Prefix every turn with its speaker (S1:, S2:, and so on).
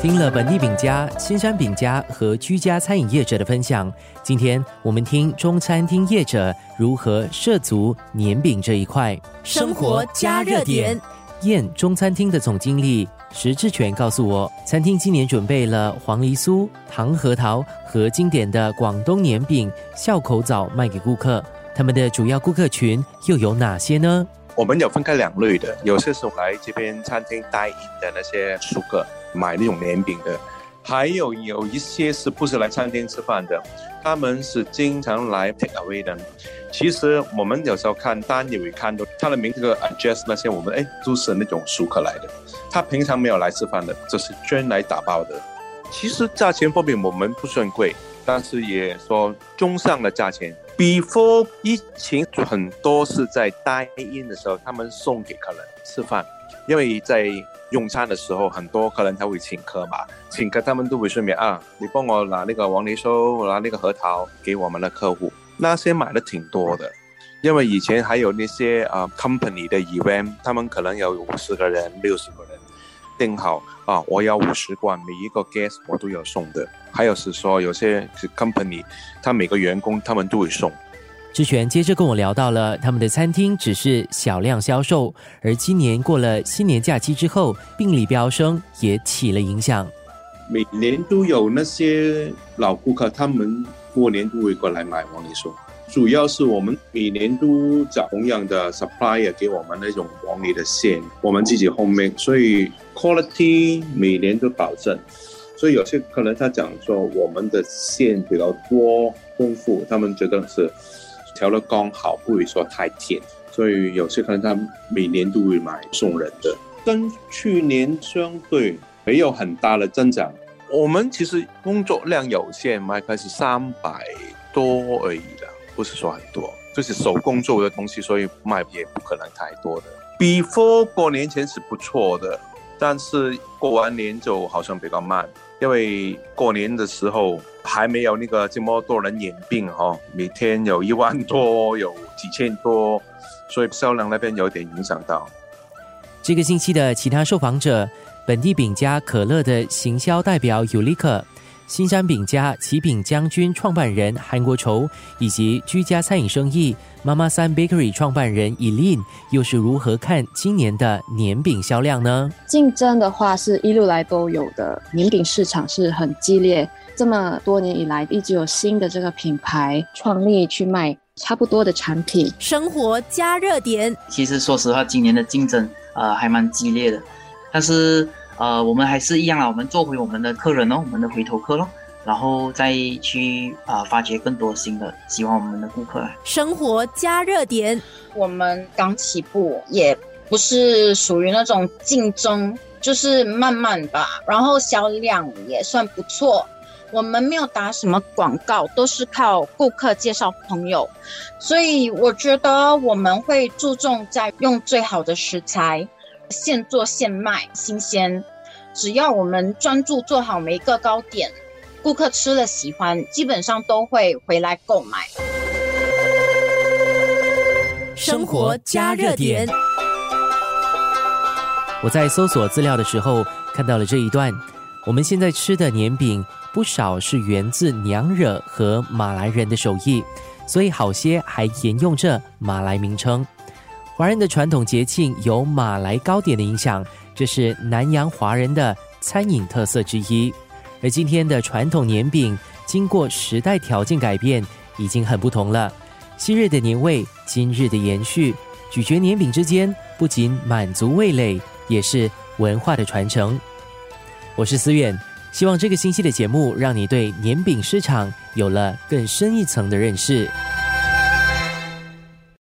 S1: 听了本地饼家、新山饼家和居家餐饮业者的分享，今天我们听中餐厅业者如何涉足年饼这一块。
S2: 生活加热点，
S1: 燕中餐厅的总经理石志全告诉我，餐厅今年准备了黄梨酥、糖核桃和经典的广东年饼笑口枣卖给顾客。他们的主要顾客群又有哪些呢？
S3: 我们有分开两类的，有些是来这边餐厅待饮的那些熟客。买那种年饼的，还有有一些是不是来餐厅吃饭的，他们是经常来 take away 的。其实我们有时候看单也会看到他的名字个 address 那些，我们哎都是那种熟客来的，他平常没有来吃饭的，就是专来打包的。其实价钱方面我们不算贵，但是也说中上的价钱。Before 疫情很多是在 dine in 的时候，他们送给客人吃饭，因为在用餐的时候，很多客人他会请客嘛，请客他们都会顺便啊，你帮我拿那个黄梨酥，拿那个核桃给我们的客户，那些买的挺多的，因为以前还有那些啊 company 的 event，他们可能有五十个人、六十个人，订好啊，我要五十罐，每一个 guest 我都有送的，还有是说有些是 company，他每个员工他们都会送。
S1: 志全接着跟我聊到了他们的餐厅只是小量销售，而今年过了新年假期之后，病例飙升也起了影响。
S3: 每年都有那些老顾客，他们过年都会过来买黄梨酥。主要是我们每年都找同样的 supplier 给我们那种黄梨的馅，我们自己后面，所以 quality 每年都保证。所以有些客人他讲说我们的馅比较多丰富，他们觉得是。调的刚好，不会说太甜，所以有些客人他每年都会买送人的，跟去年相对没有很大的增长。我们其实工作量有限，卖开是三百多而已的，不是说很多，就是手工做的东西，所以卖也不可能太多的。Before 过年前是不错的，但是过完年就好像比较慢。因为过年的时候还没有那个这么多人眼病哈，每天有一万多，有几千多，所以销量那边有点影响到。
S1: 这个星期的其他受访者，本地饼家可乐的行销代表尤利克。新山饼家启饼将军创办人韩国筹，以及居家餐饮生意妈妈三 Bakery 创办人 Elin，又是如何看今年的年饼销量呢？
S4: 竞争的话是一路来都有的，年饼市场是很激烈。这么多年以来，一直有新的这个品牌创立去卖差不多的产品。
S2: 生活加热点，
S5: 其实说实话，今年的竞争呃还蛮激烈的，但是。呃，我们还是一样啦，我们做回我们的客人哦，我们的回头客咯，然后再去啊发掘更多新的喜欢我们的顾客。
S2: 生活加热点，
S6: 我们刚起步，也不是属于那种竞争，就是慢慢吧，然后销量也算不错。我们没有打什么广告，都是靠顾客介绍朋友，所以我觉得我们会注重在用最好的食材。现做现卖，新鲜。只要我们专注做好每一个糕点，顾客吃了喜欢，基本上都会回来购买。
S2: 生活加热点。
S1: 我在搜索资料的时候看到了这一段。我们现在吃的年饼不少是源自娘惹和马来人的手艺，所以好些还沿用着马来名称。华人的传统节庆有马来糕点的影响，这是南洋华人的餐饮特色之一。而今天的传统年饼，经过时代条件改变，已经很不同了。昔日的年味，今日的延续。咀嚼年饼之间，不仅满足味蕾，也是文化的传承。我是思远，希望这个星期的节目让你对年饼市场有了更深一层的认识。